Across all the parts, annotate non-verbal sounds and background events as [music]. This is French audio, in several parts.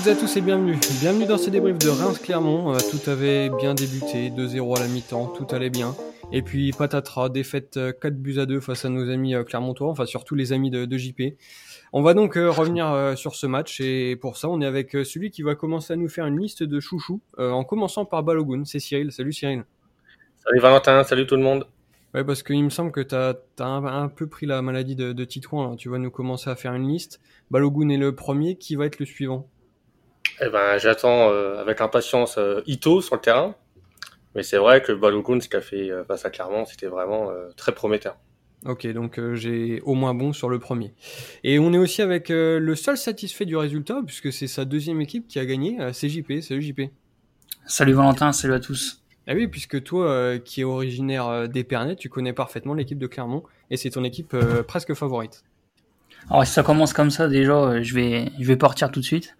toutes et à tous et bienvenue. Bienvenue dans ce débrief de Reims-Clermont. Euh, tout avait bien débuté, 2-0 à la mi-temps, tout allait bien. Et puis patatras, défaite 4 euh, buts à 2 face à nos amis euh, clermontois, enfin surtout les amis de, JP. On va donc revenir sur ce match et pour ça on est avec celui qui va commencer à nous faire une liste de chouchous en commençant par Balogun, c'est Cyril. Salut Cyril. Salut Valentin, salut tout le monde. Ouais, parce qu'il me semble que tu as, un, peu pris la maladie de, de Titouan. Tu vas nous commencer à faire une liste. Balogun est le premier. Qui va être le suivant? Eh ben, j'attends euh, avec impatience euh, Ito sur le terrain. Mais c'est vrai que Balogun, ce qu'a fait euh, face à Clermont, c'était vraiment très prometteur. Ok, donc j'ai au moins bon sur le premier. Et on est aussi avec le seul satisfait du résultat, puisque c'est sa deuxième équipe qui a gagné, c'est JP. Salut JP. Salut Valentin, salut à tous. Ah oui, puisque toi, qui es originaire d'Épernay, tu connais parfaitement l'équipe de Clermont, et c'est ton équipe presque favorite. Alors si ça commence comme ça, déjà, je vais, je vais partir tout de suite.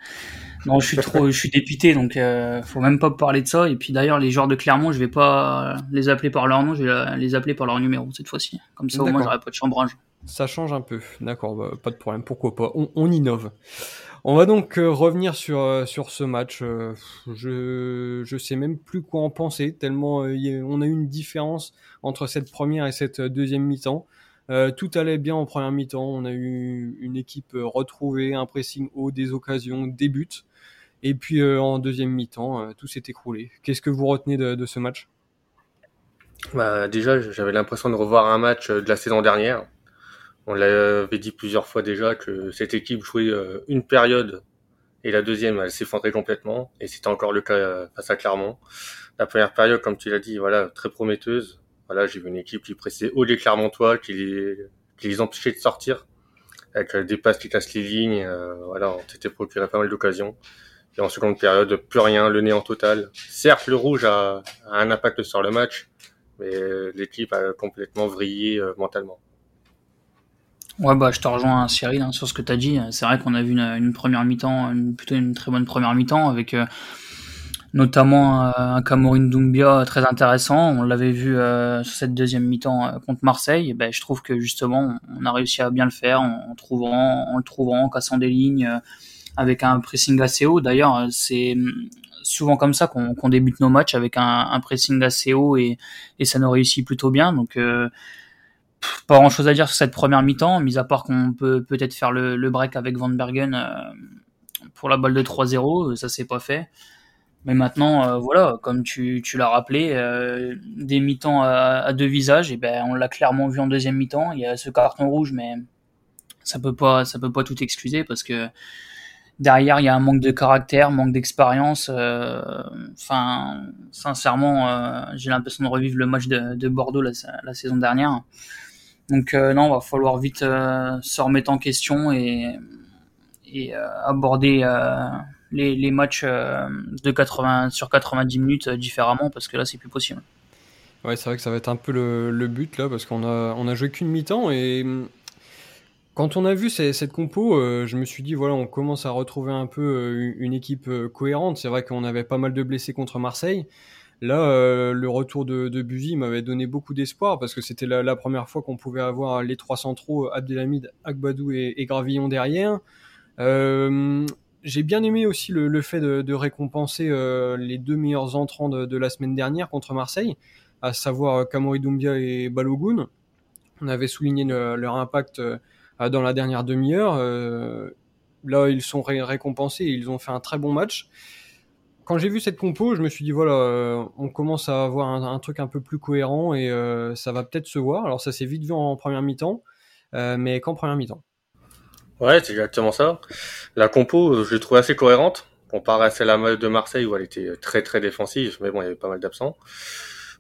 Non, je suis trop, je suis dépité, donc euh, faut même pas parler de ça. Et puis d'ailleurs, les joueurs de Clermont, je vais pas les appeler par leur nom, je vais les appeler par leur numéro cette fois-ci. Comme ça, au moins, j'aurai pas de chambrage. Ça change un peu, d'accord, bah, pas de problème, pourquoi pas? On, innove. On va donc euh, revenir sur euh, sur ce match. Euh, je je sais même plus quoi en penser tellement on a eu une différence entre cette première et cette deuxième mi-temps. Euh, tout allait bien en première mi-temps. On a eu une équipe retrouvée, un pressing haut, des occasions, des buts. Et puis euh, en deuxième mi-temps, euh, tout s'est écroulé. Qu'est-ce que vous retenez de, ce match? Bah, Déjà, j'avais l'impression de revoir un match euh, de la saison dernière. On l'avait dit plusieurs fois déjà que cette équipe jouait une période et la deuxième, elle s'effondrait complètement. Et c'était encore le cas face à Clermont. La première période, comme tu l'as dit, voilà, très prometteuse. Voilà, j'ai vu une équipe qui pressait haut les Clermontois, qui les, qui les empêchait de sortir avec des passes qui cassent les lignes. voilà, on s'était procuré pas mal d'occasions. Et en seconde période, plus rien, le néant total. Certes, le rouge a, un impact sur le match, mais l'équipe a complètement vrillé euh, mentalement. Ouais, bah, je te rejoins, Cyril, hein, sur ce que tu as dit. C'est vrai qu'on a vu une, première mi-temps, plutôt une très bonne première mi-temps, avec euh, notamment euh, un Cameroun Doumbia très intéressant. On l'avait vu sur cette deuxième mi-temps contre Marseille. ben, je trouve que justement, on a réussi à bien le faire en, trouvant, en le trouvant, en cassant des lignes avec un pressing assez haut. D'ailleurs, c'est souvent comme ça qu'on débute nos matchs avec un, pressing assez haut et, ça nous réussit plutôt bien. Donc, euh, pas grand chose à dire sur cette première mi-temps, mis à part qu'on peut peut-être faire le, break avec Van Bergen euh, pour la balle de 3-0. Ça s'est pas fait. Mais maintenant, euh, voilà, comme tu, l'as rappelé, des mi-temps à, deux visages, et ben on l'a clairement vu en deuxième mi-temps. Il y a ce carton rouge, mais ça peut pas, ça peut pas tout excuser parce que derrière il y a un manque de caractère, manque d'expérience. Euh, enfin, sincèrement, euh, j'ai l'impression de revivre le match de, Bordeaux la, saison dernière. Donc euh, non, va falloir vite se remettre en question et, et aborder les, matchs de 80 sur 90 minutes différemment parce que là c'est plus possible. Ouais, c'est vrai que ça va être un peu le, le but là parce qu'on a on a joué qu'une mi-temps et quand on a vu cette compo, euh, je me suis dit voilà, on commence à retrouver un peu euh, une équipe euh, cohérente. C'est vrai qu'on avait pas mal de blessés contre Marseille. Là, le retour de, de Buzy m'avait donné beaucoup d'espoir parce que c'était la, première fois qu'on pouvait avoir les trois centraux, Abdelhamid, Agbadou et, Gravillon derrière. J'ai bien aimé aussi le, fait de, récompenser les deux meilleurs entrants de, la semaine dernière contre Marseille, à savoir Kamori Doumbia et Balogun. On avait souligné leur impact euh, dans la dernière demi-heure. Euh, là, ils sont récompensés, ils ont fait un très bon match. Quand j'ai vu cette compo, je me suis dit voilà, euh, on commence à avoir un, truc un peu plus cohérent et ça va peut-être se voir. Alors ça s'est vite vu en, première mi-temps, mais qu'en première mi-temps. Ouais, c'est exactement ça. La compo, je l'ai trouvée assez cohérente, comparée à celle de Marseille où elle était très très défensive, mais bon, il y avait pas mal d'absents.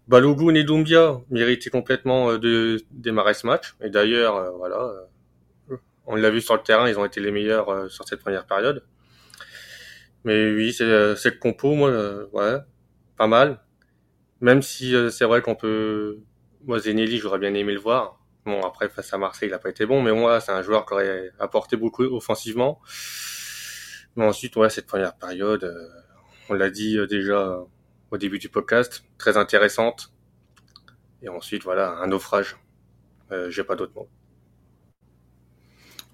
Balogun et Doumbia méritaient complètement de démarrer ce match. Et d'ailleurs, voilà, on l'a vu sur le terrain, ils ont été les meilleurs euh, sur cette première période. Mais oui, c'est euh, cette compo, moi, euh, ouais, pas mal. Même si c'est vrai qu'on peut, moi Zenelli, j'aurais bien aimé le voir. Bon, après face à Marseille, il n'a pas été bon, mais moi, c'est un joueur qui aurait apporté beaucoup offensivement. Mais ensuite, ouais, cette première période, on l'a dit déjà au début du podcast, très intéressante. Et ensuite, voilà, un naufrage. J'ai pas d'autres mots.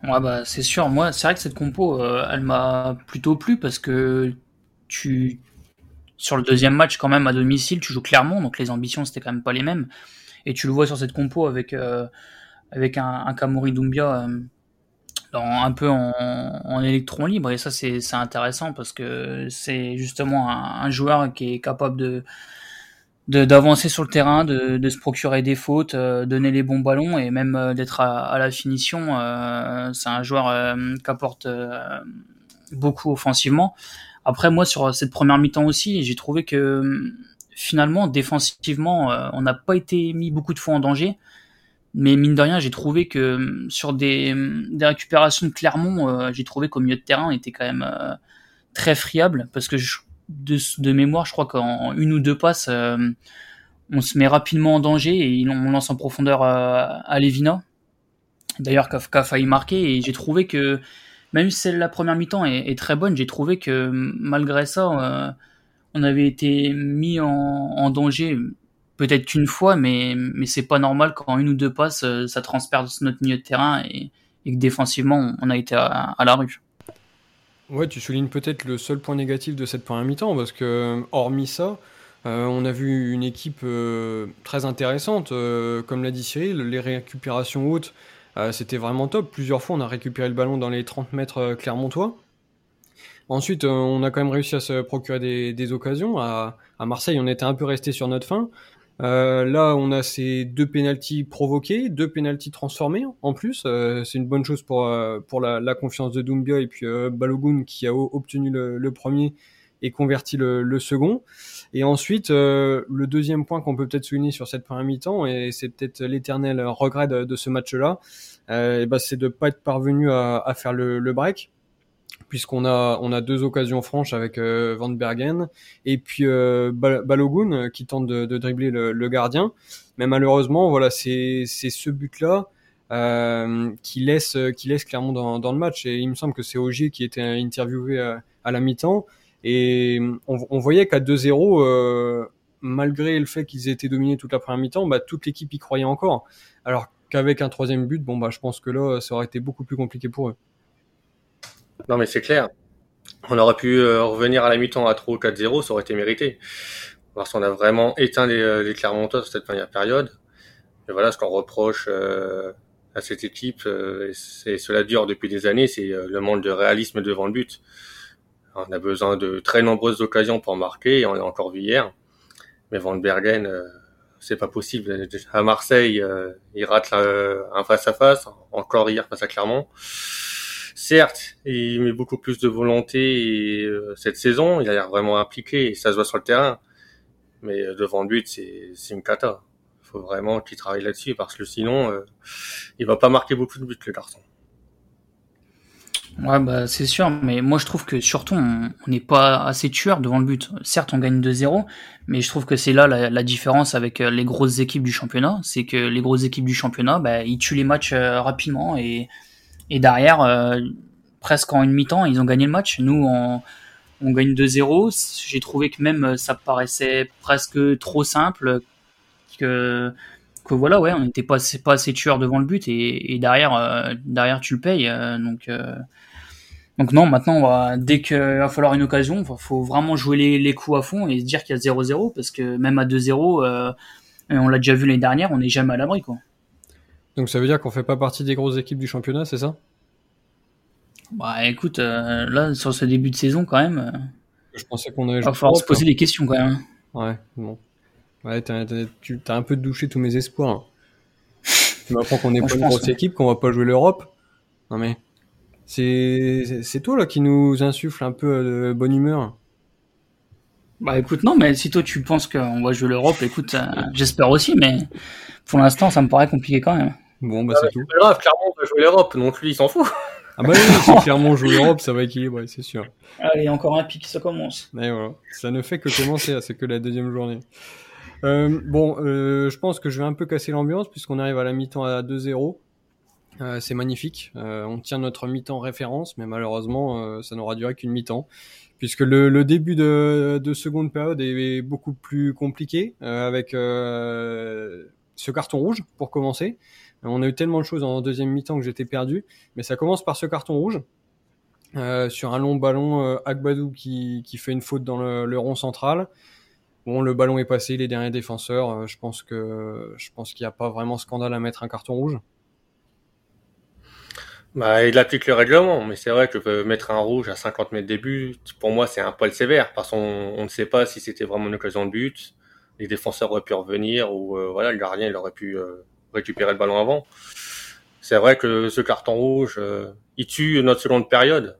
Ouais, bah, c'est sûr. Moi, c'est vrai que cette compo, euh, elle m'a plutôt plu parce que tu, sur le deuxième match, quand même, à domicile, tu joues clairement, donc les ambitions, c'était quand même pas les mêmes. Et tu le vois sur cette compo avec, euh, avec un, un Kamori Doumbia euh, un peu en, en, électron libre. Et ça, c'est intéressant parce que c'est justement un, un, joueur qui est capable de d'avancer sur le terrain, de, de, se procurer des fautes, euh, donner les bons ballons et même euh, d'être à, à, la finition. Euh, c'est un joueur euh, qui apporte beaucoup offensivement. Après, moi, sur cette première mi-temps aussi, j'ai trouvé que finalement, défensivement, on n'a pas été mis beaucoup de fois en danger. Mais mine de rien, j'ai trouvé que sur des, récupérations de Clermont, j'ai trouvé qu'au milieu de terrain, on était quand même très friable parce que de, mémoire, je crois qu'en une ou deux passes, euh, on se met rapidement en danger et on lance en profondeur à, Levina. D'ailleurs, Kafka a failli marquer et j'ai trouvé que, même si la première mi-temps est, très bonne, j'ai trouvé que malgré ça, euh, on avait été mis en, danger peut-être qu'une fois, mais, c'est pas normal qu'en une ou deux passes, euh, ça transperce notre milieu de terrain et, que défensivement, on a été à, la rue. Ouais, tu soulignes peut-être le seul point négatif de cette première mi-temps, parce que, hormis ça, euh, on a vu une équipe euh, très intéressante. Comme l'a dit Cyril, les récupérations hautes, c'était vraiment top. Plusieurs fois, on a récupéré le ballon dans les 30 mètres clermontois. Ensuite, euh, on a quand même réussi à se procurer des, des occasions. À, à, Marseille, on était un peu resté sur notre fin. Euh, là, on a ces deux pénalties provoqués, deux pénalties transformés en plus. Euh, c'est une bonne chose pour, euh, pour la, la, confiance de Doumbia et puis euh, Balogun qui a obtenu le, le, premier et converti le, le second. Et ensuite, euh, le deuxième point qu'on peut peut-être souligner sur cette première mi-temps, et c'est peut-être l'éternel regret de, de ce match-là, ben c'est de pas être parvenu à, à faire le, le break puisqu'on a on a deux occasions franches avec euh, Van Bergen et puis euh, Balogun euh, qui tente de, de dribbler le, le, gardien. Mais malheureusement, voilà, c'est c'est ce but-là euh, qui laisse qui laisse clairement dans, dans le match. Et il me semble que c'est Ogier qui était interviewé à, à la mi-temps et on, on voyait qu'à 2-0. Euh, malgré le fait qu'ils aient été dominés toute la première mi-temps, bah, toute l'équipe y croyait encore. Alors qu'avec un troisième but, bon bah je pense que là, ça aurait été beaucoup plus compliqué pour eux. Non, mais c'est clair. On aurait pu euh, revenir à la mi-temps à 3 ou 4-0, ça aurait été mérité. Parce qu'on a vraiment éteint les, euh, les Clermontois sur cette première période. Et voilà ce qu'on reproche euh, à cette équipe, euh, et cela dure depuis des années, c'est euh, le manque de réalisme devant le but. On a besoin de très nombreuses occasions pour marquer, et on l'a encore vu hier. Mais Van Bergen, c'est pas possible. À Marseille, il rate un face-à-face, encore hier face à Clermont. Certes, il met beaucoup plus de volonté euh, cette saison, il a l'air vraiment impliqué ça se voit sur le terrain. Mais euh, devant le but, c'est une cata. Il faut vraiment qu'il travaille là-dessus parce que sinon, euh, il va pas marquer beaucoup de buts, le garçon. Ouais, bah c'est sûr, mais moi je trouve que surtout on n'est pas assez tueur devant le but. Certes, on gagne 2-0, mais je trouve que c'est là la, la, différence avec euh, les grosses équipes du championnat. C'est que les grosses équipes du championnat, bah, ils tuent les matchs rapidement et et derrière, euh, presque en une mi-temps, ils ont gagné le match. Nous, on, on gagne 2-0. J'ai trouvé que même euh, ça paraissait presque trop simple. Que, que voilà, ouais, on n'était pas, pas assez tueur devant le but et, et derrière, euh, derrière tu le payes. Euh, donc, euh, donc non, maintenant, on va, dès qu'il va falloir une occasion, il faut vraiment jouer les, les coups à fond et se dire qu'il y a 0-0 parce que même à 2-0, euh, on l'a déjà vu l'année dernière, on n'est jamais à l'abri, quoi. Donc ça veut dire qu'on fait pas partie des grosses équipes du championnat, c'est ça? Bah écoute, euh, là sur ce début de saison quand même. Euh, je pensais qu'on avait. Il va falloir se poser des questions quand même. Ouais, bon. Ouais, t'as, as un peu douché tous mes espoirs. tu m'apprends qu'on n'est [laughs] pas une grosse ouais. équipe, qu'on va pas jouer l'Europe. Non mais c'est c'est toi là qui nous insuffle un peu de bonne humeur. Bah écoute, non, mais si toi tu penses qu'on va jouer l'Europe, écoute, euh, j'espère aussi, mais pour l'instant ça me paraît compliqué quand même. Bon, bah c'est tout. C'est grave, Clermont va jouer l'Europe, donc lui il s'en fout. Ah bah oui, si [laughs] Clermont joue l'Europe, ça va équilibrer, c'est sûr. Allez, encore un pic, ça commence. Et voilà, ça ne fait que commencer, c'est que la deuxième journée. Euh, bon, euh, je pense que je vais un peu casser l'ambiance puisqu'on arrive à la mi-temps à 2-0. Euh, c'est magnifique. Euh, on tient notre mi-temps référence, mais malheureusement, euh, ça n'aura duré qu'une mi-temps, puisque le, le début de, de, seconde période est beaucoup plus compliqué, euh, avec ce carton rouge pour commencer. On a eu tellement de choses en deuxième mi-temps que j'étais perdu. Mais ça commence par ce carton rouge. Euh, sur un long ballon, euh, Agbadou qui, fait une faute dans le, rond central. Bon, le ballon est passé, les derniers défenseurs. Euh, je pense qu'il n'y a pas vraiment scandale à mettre un carton rouge. Bah, il applique le règlement, mais c'est vrai que mettre un rouge à 50 mètres des buts, pour moi, c'est un poil sévère, parce qu'on on ne sait pas si c'était vraiment une occasion de but. Les défenseurs auraient pu revenir, ou euh, voilà, le gardien il aurait pu euh, récupérer le ballon avant. C'est vrai que ce carton rouge, euh, il tue notre seconde période.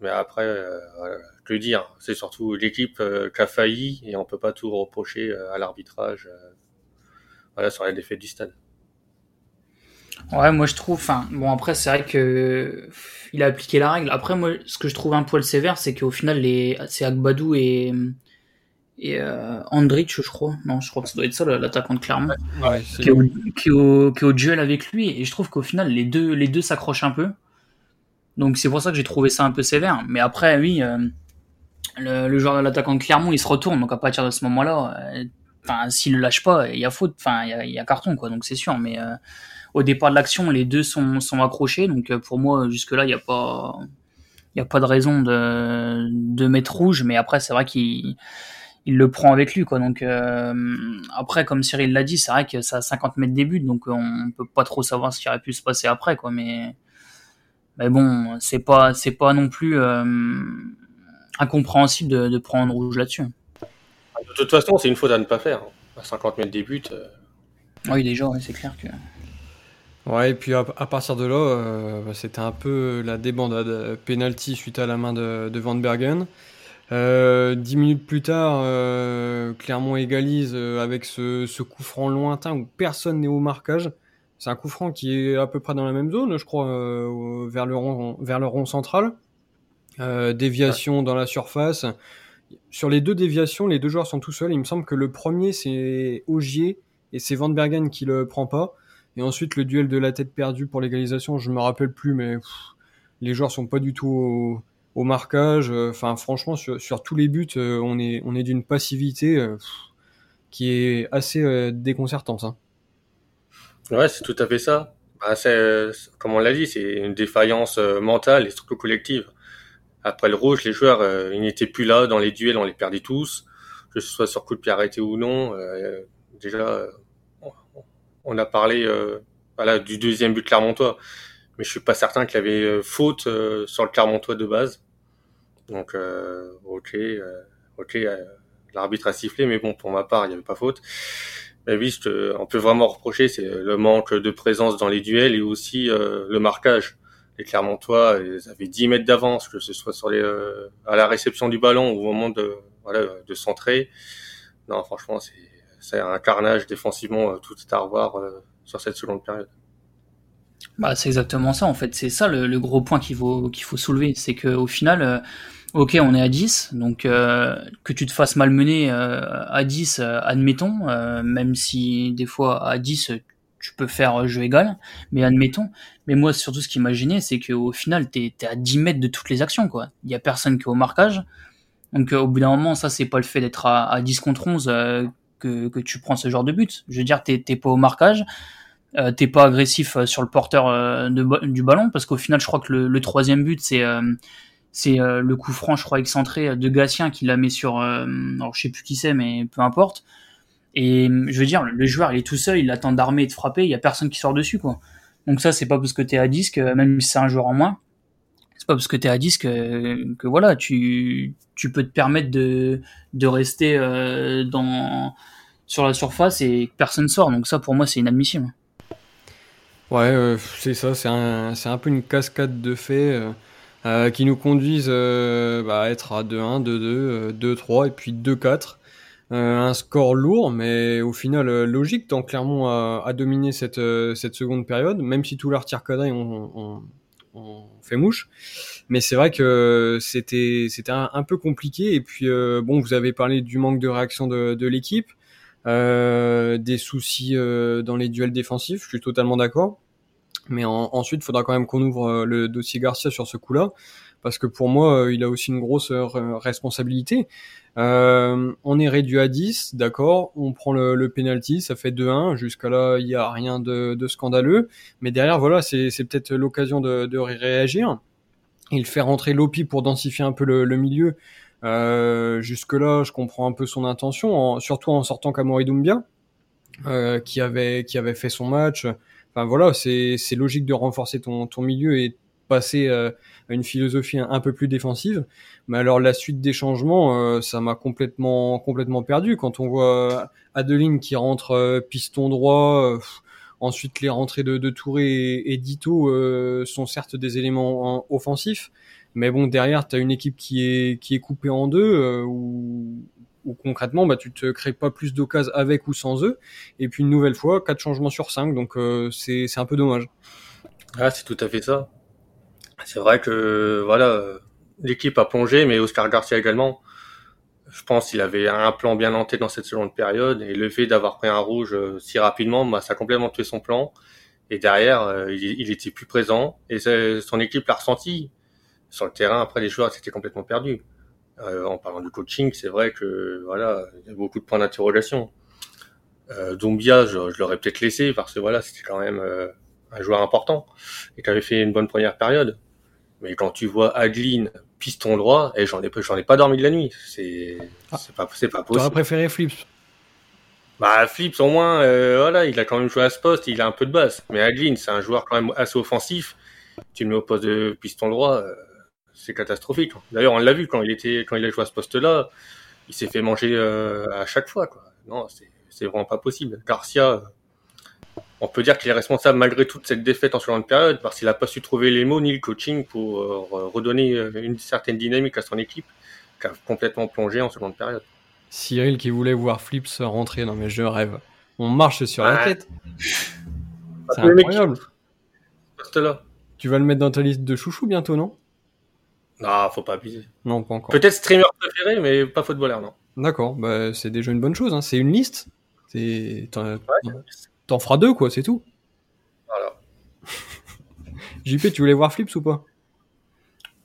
Mais après, je veux dire, c'est surtout l'équipe qui a failli, et on peut pas tout reprocher à l'arbitrage voilà, sur défaite du stade. Ouais, moi je trouve. Enfin, bon après c'est vrai que il a appliqué la règle. Après moi, ce que je trouve un poil sévère, c'est qu'au final les c'est Agbadou et et euh, Andrich, je crois. Non, je crois que ça doit être ça l'attaquant de Clermont, ouais, qui, est au, qui, est au, qui, est au, duel avec lui. Et je trouve qu'au final les deux les deux s'accrochent un peu. Donc c'est pour ça que j'ai trouvé ça un peu sévère. Mais après oui, euh, le, le joueur de l'attaquant de Clermont, il se retourne. Donc à partir de ce moment-là, euh, enfin s'il le lâche pas, il y a faute. Enfin il y a, y a, carton quoi. Donc c'est sûr. Mais euh, au départ de l'action, les deux sont, sont accrochés. Donc euh, pour moi, jusque-là, il n'y a pas, il a pas de raison de, de mettre rouge. Mais après, c'est vrai qu'il il le prend avec lui, quoi. Donc euh, après, comme Cyril l'a dit, c'est vrai que ça a 50 mètres début, donc on peut pas trop savoir ce qui aurait pu se passer après, quoi. Mais mais bon, c'est pas c'est pas non plus euh, incompréhensible de, de prendre rouge là-dessus. De toute façon, c'est une faute à ne pas faire. À 50 mètres des buts. Euh... Oui, déjà, c'est clair que. Ouais, et puis à, à partir de là, euh, c'était un peu la débandade. Penalty suite à la main de, de Van Bergen. Euh, dix minutes plus tard, euh, Clermont égalise euh, avec ce, ce, coup franc lointain où personne n'est au marquage. C'est un coup franc qui est à peu près dans la même zone, je crois, euh, vers, le rond, vers le rond central. Euh, déviation ouais. dans la surface. Sur les deux déviations, les deux joueurs sont tout seuls. Il me semble que le premier, c'est Augier et c'est Van Bergen qui le prend pas. Et ensuite, le duel de la tête perdue pour l'égalisation, je me rappelle plus, mais pff, les joueurs sont pas du tout au, au marquage. Enfin, franchement, sur, tous les buts, euh, on est, d'une passivité euh, qui est assez euh, déconcertante. Hein. Ouais, c'est tout à fait ça. Bah, comme on l'a dit, c'est une défaillance mentale et surtout collective. Après le rouge, les joueurs, ils n'étaient plus là dans les duels, on les perdait tous, que ce soit sur coup de pied arrêté ou non. déjà, on a parlé euh, du deuxième but Clermontois, mais je suis pas certain qu'il y avait euh, faute euh, sur le Clermontois de base. Donc, euh, ok, euh, ok, l'arbitre a sifflé, mais bon, pour ma part, il n'y avait pas faute. Mais oui, te, on peut vraiment reprocher, c'est le manque de présence dans les duels et aussi le marquage. Les Clermontois, ils avaient 10 mètres d'avance, que ce soit sur les, à la réception du ballon ou au moment de, voilà, de centrer. Non, franchement, c'est un carnage défensivement, tout est à revoir euh, sur cette seconde période. Bah, c'est exactement ça en fait, c'est ça le, gros point qu'il faut, qu'il faut soulever, c'est qu'au final, euh, ok on est à 10, donc euh, que tu te fasses malmener euh, à 10, euh, admettons, même si des fois à 10 tu peux faire jeu égal, mais admettons, mais moi surtout ce qui m'a gêné c'est qu'au final t'es es à 10 mètres de toutes les actions quoi, il y a personne qui est au marquage, donc au bout d'un moment ça c'est pas le fait d'être à, à 10 contre 11 que, que, tu prends ce genre de but. Je veux dire, t'es pas au marquage, euh, t'es pas agressif sur le porteur euh, du ballon, parce qu'au final, je crois que le, troisième but, c'est euh, c'est le coup franc, je crois, excentré de Gatien qui la met sur, alors je sais plus qui c'est, mais peu importe. Et je veux dire, le joueur, il est tout seul, il attend d'armer et de frapper, il y a personne qui sort dessus, quoi. Donc ça, c'est pas parce que t'es à disque, même si c'est un joueur en moins, c'est pas parce que t'es à 10 que, que, voilà, tu, tu peux te permettre de, de rester euh, dans, sur la surface et que personne sort. Donc ça, pour moi, c'est inadmissible. Ouais, euh, c'est ça, c'est un, c'est un peu une cascade de faits euh, qui nous conduisent bah, à être à 2-1, 2-2, 2-3 et puis 2-4. un score lourd, mais au final logique, tant Clermont a, a dominé cette, cette seconde période, même si tous leurs tirs cadrés ont, ont on fait mouche. Mais c'est vrai que c'était c'était un, peu compliqué. Et puis euh, bon, vous avez parlé du manque de réaction de, de l'équipe, euh, des soucis euh, dans les duels défensifs. Je suis totalement d'accord. Mais ensuite, il faudra quand même qu'on ouvre le dossier Garcia sur ce coup-là, parce que pour moi, il a aussi une grosse responsabilité. Euh, on est réduit à 10, d'accord, on prend le, le penalty, ça fait 2-1, jusqu'à là, il n'y a rien de, de, scandaleux, mais derrière, voilà, c'est peut-être l'occasion de, de, réagir. Il fait rentrer Lopi pour densifier un peu le, le milieu. Euh, jusque-là, je comprends un peu son intention, surtout en sortant Kamori Doumbia, euh, qui, avait, qui avait fait son match. Enfin voilà, c'est logique de renforcer ton, ton milieu et passer euh, à une philosophie un, peu plus défensive. Mais alors la suite des changements, euh, ça m'a complètement complètement perdu. Quand on voit Adeline qui rentre euh, piston droit, ensuite les rentrées de, de Touré et, Dito sont certes des éléments offensifs, mais bon derrière tu as une équipe qui est qui est coupée en deux où, concrètement bah tu te crées pas plus d'occasions avec ou sans eux. Et puis une nouvelle fois quatre changements sur cinq, donc c'est c'est un peu dommage. Ah c'est tout à fait ça. C'est vrai que voilà, l'équipe a plongé, mais Oscar Garcia également. Je pense qu'il avait un plan bien en dans cette seconde période et le fait d'avoir pris un rouge euh, si rapidement, bah, ça a complètement tué son plan. Et derrière, euh, il, il, était plus présent et son équipe l'a ressenti. Sur le terrain, après, les joueurs s'étaient complètement perdus. Euh, en parlant du coaching, c'est vrai que voilà, il y a beaucoup de points d'interrogation. Euh, Doumbia, je, je l'aurais peut-être laissé parce que voilà, c'était quand même un joueur important et qui avait fait une bonne première période. Mais quand tu vois Adeline piston droit, et j'en ai, j'en ai pas dormi de la nuit. C'est, ah. c'est pas, c'est pas possible. T'aurais préféré Flips? Bah, Flips, au moins, euh, voilà, il a quand même joué à ce poste, il a un peu de base. Mais Adeline, c'est un joueur quand même assez offensif. Tu le mets au poste de piston droit, euh, c'est catastrophique. D'ailleurs, on l'a vu quand il était, quand il a joué à ce poste-là, il s'est fait manger euh, à chaque fois, quoi. Non, c'est, c'est vraiment pas possible. Garcia, on peut dire qu'il est responsable malgré toute cette défaite en seconde période parce qu'il n'a pas su trouver les mots ni le coaching pour euh, redonner euh, une certaine dynamique à son équipe qui a complètement plongé en seconde période. Cyril qui voulait voir Flips rentrer, non mais je rêve. On marche sur la tête. C'est incroyable. Là. Tu vas le mettre dans ta liste de chouchou bientôt, non? Non, faut pas abuser. Non, pas encore. Peut-être streamer préféré, mais pas footballeur, non. D'accord, bah, c'est déjà une bonne chose. Hein. C'est une liste. T'en feras deux, quoi, c'est tout. Voilà. [laughs] JP, tu voulais voir Flips ou pas?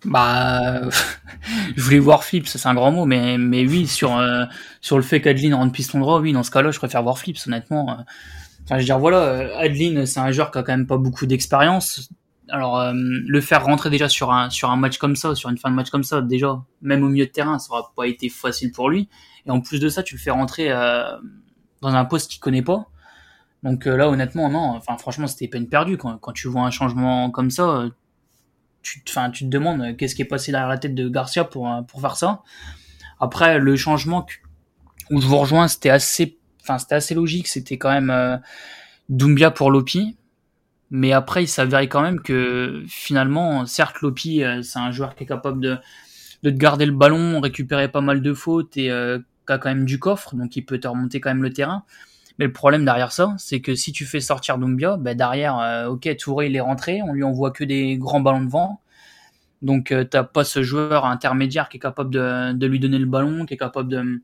Bah, [laughs] je voulais voir Flips, c'est un grand mot, mais, mais oui, sur, euh, sur le fait qu'Adeline rentre piston droit, oui, dans ce cas-là, je préfère voir Flips, honnêtement. Enfin, je veux dire, voilà, euh, Adeline, c'est un joueur qui a quand même pas beaucoup d'expérience. Alors, euh, le faire rentrer déjà sur un, sur un match comme ça, sur une fin de match comme ça, déjà, même au milieu de terrain, ça aura pas été facile pour lui. Et en plus de ça, tu le fais rentrer dans un poste qu'il connaît pas. Donc euh, là, honnêtement, non. Enfin, franchement, c'était peine perdue. Quand, quand tu vois un changement comme ça, euh, tu, enfin, tu te demandes euh, qu'est-ce qui est passé derrière la tête de Garcia pour, pour faire ça. Après, le changement où je vous rejoins, c'était assez, enfin, c'était assez logique. C'était quand même euh, Doumbia pour Lopi. Mais après, il s'avérait quand même que finalement, certes, Lopi, c'est un joueur qui est capable de, de garder le ballon, récupérer pas mal de fautes et euh, qui a quand même du coffre, donc il peut te remonter quand même le terrain. Mais le problème derrière ça, c'est que si tu fais sortir Doumbia, bah derrière, euh, ok, Touré il est rentré, on lui envoie que des grands ballons de vent. Donc euh, t'as pas ce joueur intermédiaire qui est capable de, de, lui donner le ballon, qui est capable de,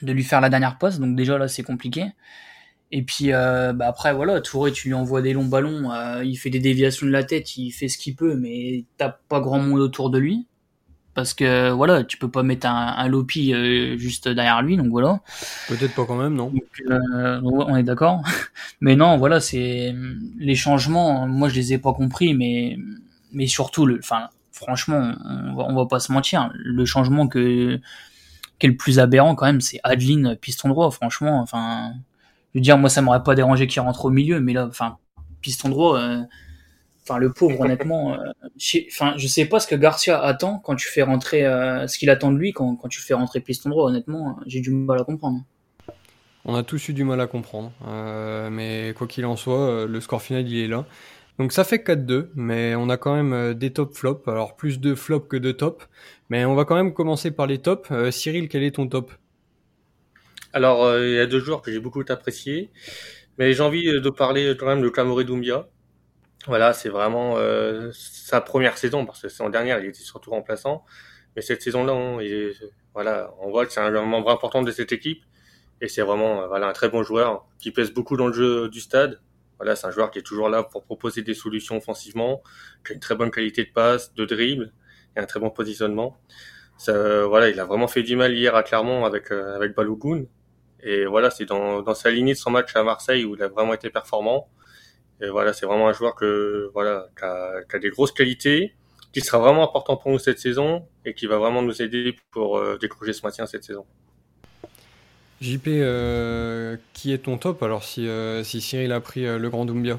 de lui faire la dernière passe. Donc déjà là c'est compliqué. Et puis euh, bah après voilà, Touré tu lui envoies des longs ballons, euh, il fait des déviations de la tête, il fait ce qu'il peut, mais t'as pas grand monde autour de lui parce que voilà, tu peux pas mettre un, un Lopi euh, juste derrière lui, donc voilà. Peut-être pas quand même, non On est d'accord. [laughs] mais non, voilà, c'est les changements. Moi, je les ai pas compris, mais mais surtout, le, enfin, franchement, on va, on va pas se mentir. Le changement que qui est le plus aberrant quand même, c'est Adeline piston droit. Franchement, enfin, je veux dire, moi, ça m'aurait pas dérangé qu'il rentre au milieu, mais là, enfin, piston droit. Euh, Enfin, le pauvre, [laughs] honnêtement, euh, je, enfin, je sais pas ce que Garcia attend quand tu fais rentrer, euh, ce qu'il attend de lui quand, quand tu fais rentrer piston droit. Honnêtement, j'ai du mal à comprendre. On a tous eu du mal à comprendre, euh, mais quoi qu'il en soit, le score final il est là. Donc ça fait 4-2, mais on a quand même des top flops, alors plus de flops que de top. Mais on va quand même commencer par les tops. Cyril, quel est ton top? Alors il y a deux joueurs que j'ai beaucoup appréciés, mais j'ai envie de parler quand même de Kamori Doumbia. Voilà, c'est vraiment euh, sa première saison parce que saison dernière il était surtout remplaçant, mais cette saison-là, on, voilà, on voit que c'est un membre important de cette équipe et c'est vraiment euh, voilà un très bon joueur qui pèse beaucoup dans le jeu du stade Voilà, c'est un joueur qui est toujours là pour proposer des solutions offensivement, qui a une très bonne qualité de passe, de dribble et un très bon positionnement. Voilà, il a vraiment fait du mal hier à Clermont avec euh, avec Balogun. Et voilà, c'est dans, dans sa lignée de son match à Marseille où il a vraiment été performant. Et voilà, c'est vraiment un joueur que voilà, qui a, qui a, des grosses qualités, qui sera vraiment important pour nous cette saison et qui va vraiment nous aider pour euh, décrocher ce maintien cette saison. JP, euh, qui est ton top alors si, euh, si Cyril a pris euh, le Grand Doumbia?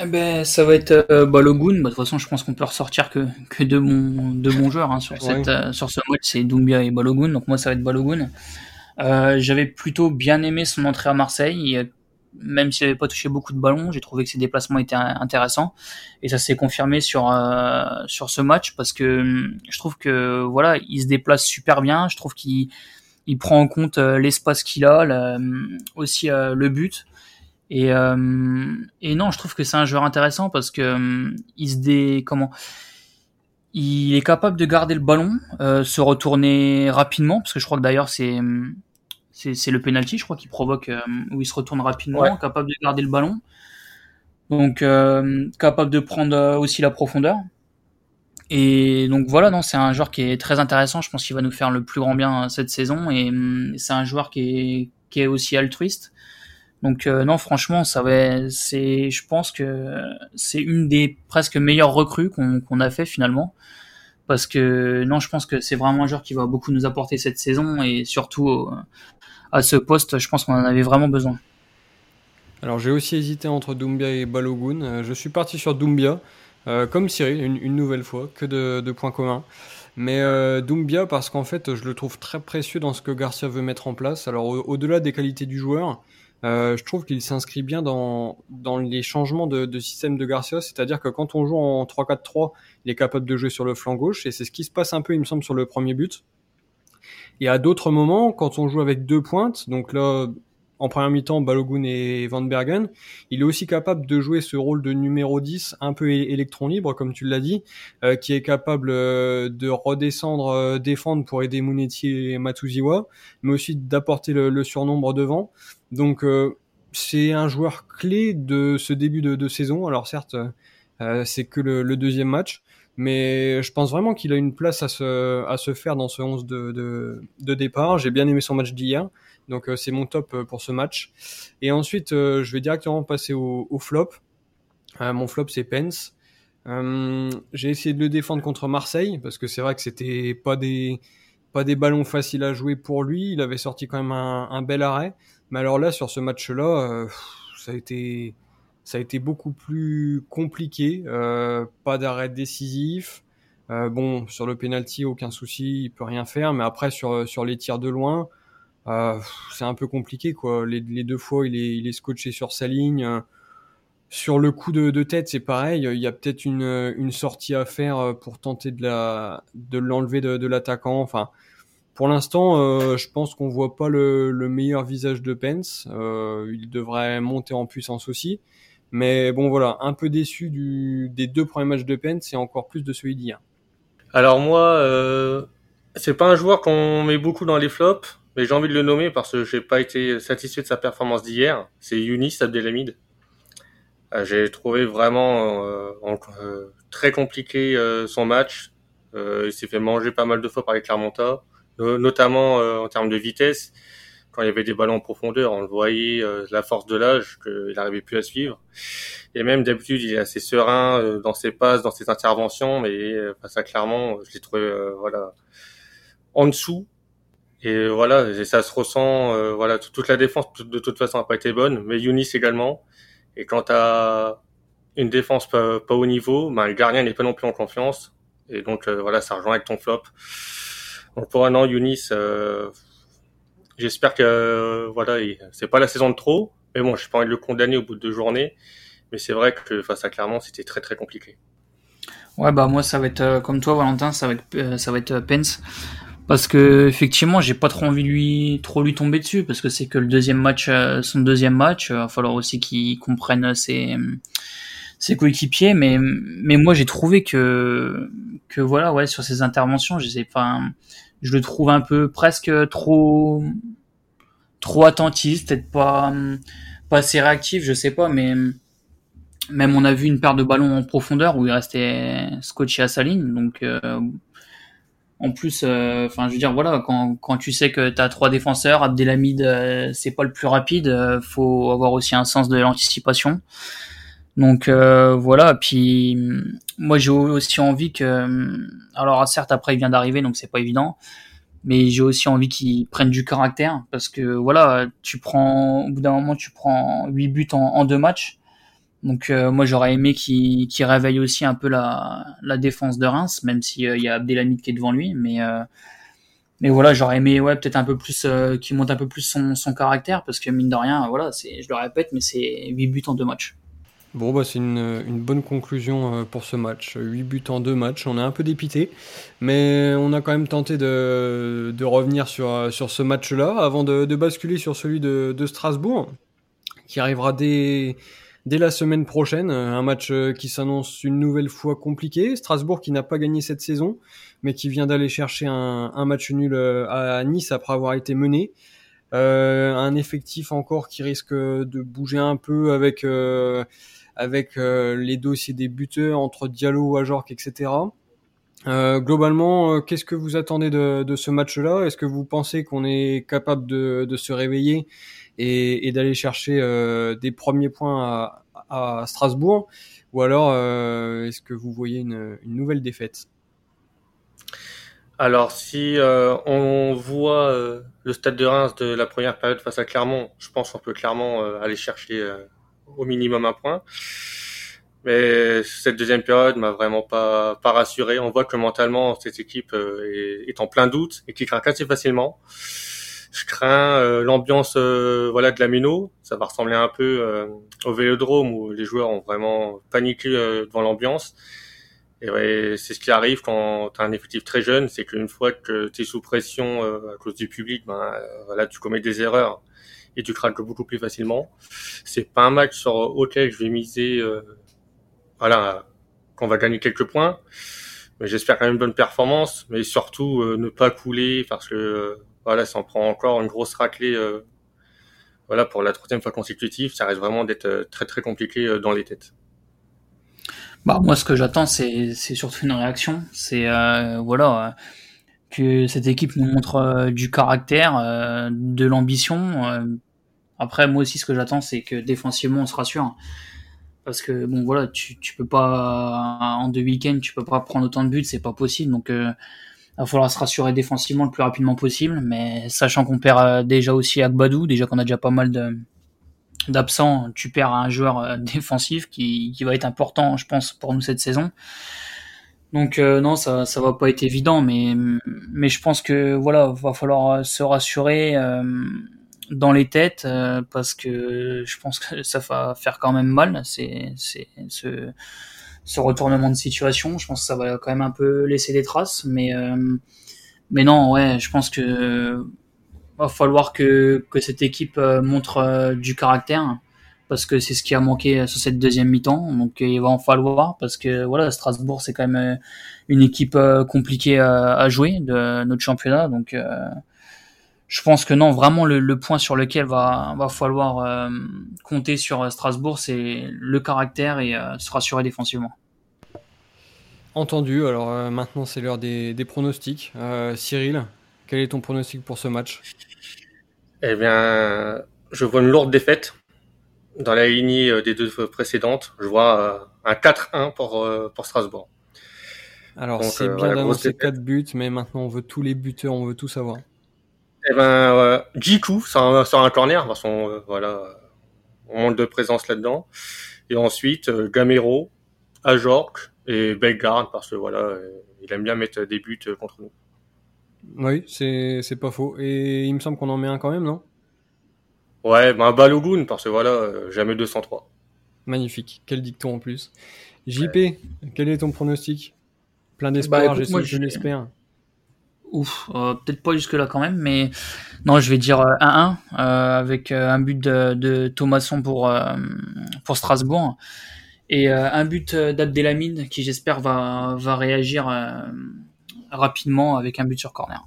Eh ben, ça va être euh, Balogun. Bah, de toute façon, je pense qu'on peut ressortir que, que deux, bons, deux bons joueurs hein, sur, cette, sur ce match. C'est Doumbia et Balogun. Donc moi, ça va être Balogun. J'avais plutôt bien aimé son entrée à Marseille. Même s'il n'avait pas touché beaucoup de ballons, j'ai trouvé que ses déplacements étaient intéressants. Et ça s'est confirmé sur, sur ce match parce que je trouve que voilà, il se déplace super bien. Je trouve qu'il il prend en compte euh, l'espace qu'il a, la, aussi euh, le but. Et, euh, et non, je trouve que c'est un joueur intéressant parce que il se dé, comment, il est capable de garder le ballon, se retourner rapidement parce que je crois que d'ailleurs c'est c'est le penalty, je crois, qui provoque où il se retourne rapidement, ouais. capable de garder le ballon, donc capable de prendre aussi la profondeur. Et donc voilà, non, c'est un joueur qui est très intéressant. Je pense qu'il va nous faire le plus grand bien cette saison. Et hum, c'est un joueur qui est, qui est aussi altruiste. Donc euh, non, franchement, ça va. C'est, je pense que c'est une des presque meilleures recrues qu'on qu'on a fait finalement. Parce que non, je pense que c'est vraiment un joueur qui va beaucoup nous apporter cette saison et surtout euh, à ce poste, je pense qu'on en avait vraiment besoin. Alors j'ai aussi hésité entre Doumbia et Balogun. Euh, je suis parti sur Doumbia. Euh, comme Cyril, une, nouvelle fois, que de, points communs. Mais euh, Doumbia, parce qu'en fait, je le trouve très précieux dans ce que Garcia veut mettre en place. Alors, au-delà au des qualités du joueur, euh, je trouve qu'il s'inscrit bien dans, dans les changements de, de système de Garcia. C'est-à-dire que quand on joue en 3-4-3, il est capable de jouer sur le flanc gauche. Et c'est ce qui se passe un peu, il me semble, sur le premier but. Et à d'autres moments, quand on joue avec deux pointes, donc là, en première mi-temps Balogun et Van Bergen. Il est aussi capable de jouer ce rôle de numéro 10 un peu électron libre comme tu l'as dit, euh, qui est capable euh, de redescendre euh, défendre pour aider Munetti et Matuziwa, mais aussi d'apporter le, le, surnombre devant. Donc euh, c'est un joueur clé de ce début de, saison. Alors certes, euh, c'est que le, deuxième match, mais je pense vraiment qu'il a une place à se, faire dans ce 11 de, départ. J'ai bien aimé son match d'hier. Donc euh, c'est mon top pour ce match. Et ensuite, je vais directement passer au, flop. mon flop, c'est Pence. j'ai essayé de le défendre contre Marseille parce que c'est vrai que c'était pas des pas des ballons faciles à jouer pour lui. Il avait sorti quand même un bel arrêt. Mais alors là, sur ce match-là, ça a été ça a été beaucoup plus compliqué. Euh, pas d'arrêt décisif. Euh, bon, sur le penalty, aucun souci, il peut rien faire. Mais après, sur sur les tirs de loin, euh, c'est un peu compliqué quoi. Les, deux fois, il est, il scotché sur sa ligne. Sur le coup de, tête, c'est pareil. Il y a peut-être une, une sortie à faire pour tenter de l'enlever de, de l'attaquant. Enfin, pour l'instant, euh, je pense qu'on voit pas le, le, meilleur visage de Pence. Euh, il devrait monter en puissance aussi. Mais bon, voilà, un peu déçu des deux premiers matchs de Pence et encore plus de celui d'hier. Alors moi, euh, c'est pas un joueur qu'on met beaucoup dans les flops mais j'ai envie de le nommer parce que j'ai pas été satisfait de sa performance d'hier. C'est Younis Abdelhamid. Euh, j'ai trouvé vraiment très compliqué son match. Il s'est fait manger pas mal de fois par les Clermontois, notamment en termes de vitesse. Quand il y avait des ballons en profondeur, on le voyait, la force de l'âge, qu'il n'arrivait plus à suivre. Et même d'habitude, il est assez serein dans ses passes, dans ses interventions, mais face à Clermont, je l'ai trouvé voilà en dessous et voilà, et ça se ressent. Euh, voilà, toute la défense de toute façon n'a pas été bonne, mais Younis également. Et quand tu as une défense pas, pas au niveau, ben, le gardien n'est pas non plus en confiance. Et donc euh, voilà, ça rejoint avec ton flop. Donc pour un an, Younis, euh, j'espère que voilà, c'est pas la saison de trop. Mais bon, je pas envie de le condamner au bout de deux journées. Mais c'est vrai que face à Clermont, c'était très très compliqué. Ouais, bah moi ça va être comme toi, Valentin, ça va être être Pence parce que effectivement j'ai pas trop envie de lui trop lui tomber dessus parce que c'est que le deuxième match euh, son deuxième match il va falloir aussi qu'il comprenne ses ses coéquipiers mais mais moi j'ai trouvé que que voilà ouais sur ses interventions je sais pas je le trouve un peu presque trop trop attentiste peut-être pas pas assez réactif, je sais pas, mais même on a vu une paire de ballons en profondeur où il restait scotché à sa ligne. Donc euh, en plus, euh, enfin je veux dire voilà, quand, quand tu sais que tu as trois défenseurs, Abdelhamid euh, c'est pas le plus rapide, faut avoir aussi un sens de l'anticipation. Donc voilà, puis moi j'ai aussi envie que alors certes après il vient d'arriver donc c'est pas évident, mais j'ai aussi envie qu'il prenne du caractère parce que voilà, tu prends au bout d'un moment tu prends huit buts en, deux matchs. Donc euh, moi j'aurais aimé qu'il réveille aussi un peu la, défense de Reims, même s'il euh, y a Abdelhamid qui est devant lui, mais euh, mais voilà j'aurais aimé ouais peut-être un peu plus qu'il monte un peu plus son, son caractère parce que mine de rien voilà c'est je le répète mais c'est 8 buts en deux matchs. Bon bah c'est une, une, bonne conclusion pour ce match. 8 buts en deux matchs, on est un peu dépité, mais on a quand même tenté de, de revenir sur, sur ce match-là avant de, de, basculer sur celui de, de Strasbourg, qui arrivera dès dès la semaine prochaine. Euh, un match euh, qui s'annonce une nouvelle fois compliqué. Strasbourg qui n'a pas gagné cette saison, mais qui vient d'aller chercher un, match nul euh, à Nice après avoir été mené. un effectif encore qui risque de bouger un peu avec avec les dossiers des buteurs entre Diallo, Ajorc, etc. globalement, qu'est-ce que vous attendez de, ce match-là? Est-ce que vous pensez qu'on est capable de se réveiller et, d'aller chercher euh, des premiers points à, Strasbourg? Ou alors, euh, est-ce que vous voyez une, nouvelle défaite? Alors, si euh, on voit le stade de Reims de la première période face à Clermont, je pense qu'on peut clairement aller chercher au minimum un point. Mais cette deuxième période m'a vraiment pas, pas rassuré. On voit que mentalement, cette équipe est, est en plein doute et qui craque assez facilement. Je crains euh, l'ambiance euh, voilà de la Méno. Ça va ressembler un peu euh, au Vélodrome où les joueurs ont vraiment paniqué devant l'ambiance. Et ouais, c'est ce qui arrive quand tu as un effectif très jeune, c'est qu'une fois que tu es sous pression à cause du public, ben voilà, tu commets des erreurs et tu craques beaucoup plus facilement. C'est pas un match sur auquel je vais miser voilà, qu'on va gagner quelques points. Mais j'espère quand même une bonne performance, mais surtout ne pas couler parce que voilà, ça en prend encore une grosse raclée. Euh, voilà, pour la troisième fois consécutive, ça reste vraiment d'être euh, très très compliqué euh, dans les têtes. Bah moi, ce que j'attends, c'est surtout une réaction. C'est voilà que cette équipe nous montre du caractère, de l'ambition. après, moi aussi, ce que j'attends, c'est que défensivement, on se rassure parce que bon voilà tu, tu peux pas en deux week-ends tu peux pas prendre autant de buts c'est pas possible donc il va falloir se rassurer défensivement le plus rapidement possible, mais sachant qu'on perd euh, déjà aussi Agbadou, déjà qu'on a déjà pas mal de d'absents, tu perds un joueur euh, [laughs] défensif qui, qui va être important, je pense, pour nous cette saison. Donc euh, non, ça ça va pas être évident, mais mais je pense que voilà, va falloir se rassurer dans les têtes parce que je pense que ça va faire quand même mal. C'est c'est ce retournement de situation. Je pense que ça va quand même un peu laisser des traces, mais euh, mais non, ouais, je pense que va falloir que que cette équipe euh, montre euh, du caractère parce que c'est ce qui a manqué sur cette deuxième mi-temps. Donc il va en falloir parce que voilà, Strasbourg c'est quand même une équipe compliquée à, jouer de notre championnat. Donc je pense que non, vraiment le, point sur lequel va va falloir compter sur Strasbourg, c'est le caractère et se rassurer défensivement. Entendu, alors euh, maintenant c'est l'heure des, pronostics. Euh, Cyril, quel est ton pronostic pour ce match? Eh bien, je vois une lourde défaite dans la lignée euh, des deux précédentes. Je vois un 4-1 pour, pour Strasbourg. Alors c'est bien d'annoncer 4 buts, mais maintenant on veut tous les buteurs, on veut tout savoir. Eh ben, Jiku sur un, un corner, parce qu'on voilà, on manque de présence là-dedans. Et ensuite, Gamero, Ajork, et Bellegarde parce que voilà, euh, il aime bien mettre des buts euh, contre nous. Oui, c'est, c'est pas faux. Et il me semble qu'on en met un quand même, non? Ouais, ben Balogun parce que voilà, euh, jamais 203. Magnifique, quel dicton en plus. JP, quel est ton pronostic? Plein d'espoir, bah, je l'espère. Ouf, peut-être pas jusque là quand même, mais non, je vais dire 1-1 avec un but de, de Thomasson pour pour Strasbourg et euh, un but euh, d'Abdelhamid qui j'espère va, va réagir euh, rapidement avec un but sur corner.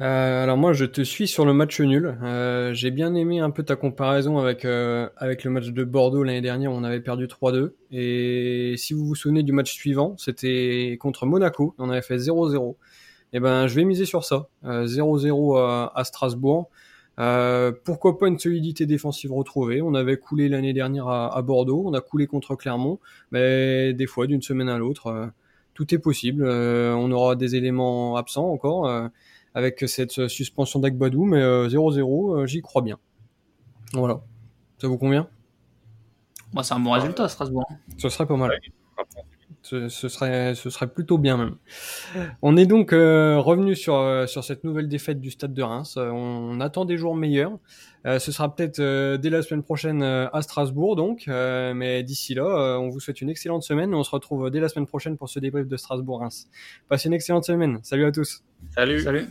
Euh, alors moi, je te suis sur le match nul. Euh, J'ai bien aimé un peu ta comparaison avec euh, avec le match de Bordeaux l'année dernière où on avait perdu 3-2. Et si vous vous souvenez du match suivant, c'était contre Monaco. On avait fait 0-0. Et ben, je vais miser sur ça. 0-0 à, à, Strasbourg. pourquoi pas une solidité défensive retrouvée On avait coulé l'année dernière à, à, Bordeaux. On a coulé contre Clermont. Mais des fois, d'une semaine à l'autre, tout est possible. on aura des éléments absents encore avec cette suspension d'Agbadou, mais 0-0, euh, euh, j'y crois bien. Voilà. Ça vous convient? Moi, C'est un bon résultat, Strasbourg. Ce serait pas mal. Ce, serait, ce serait plutôt bien même. On est donc euh, revenu sur, sur cette nouvelle défaite du Stade de Reims. On, attend des jours meilleurs. ce sera peut-être dès la semaine prochaine à Strasbourg, donc. mais d'ici là, on vous souhaite une excellente semaine. On se retrouve dès la semaine prochaine pour ce débrief de Strasbourg-Reims. Passez une excellente semaine. Salut à tous. Salut. Salut.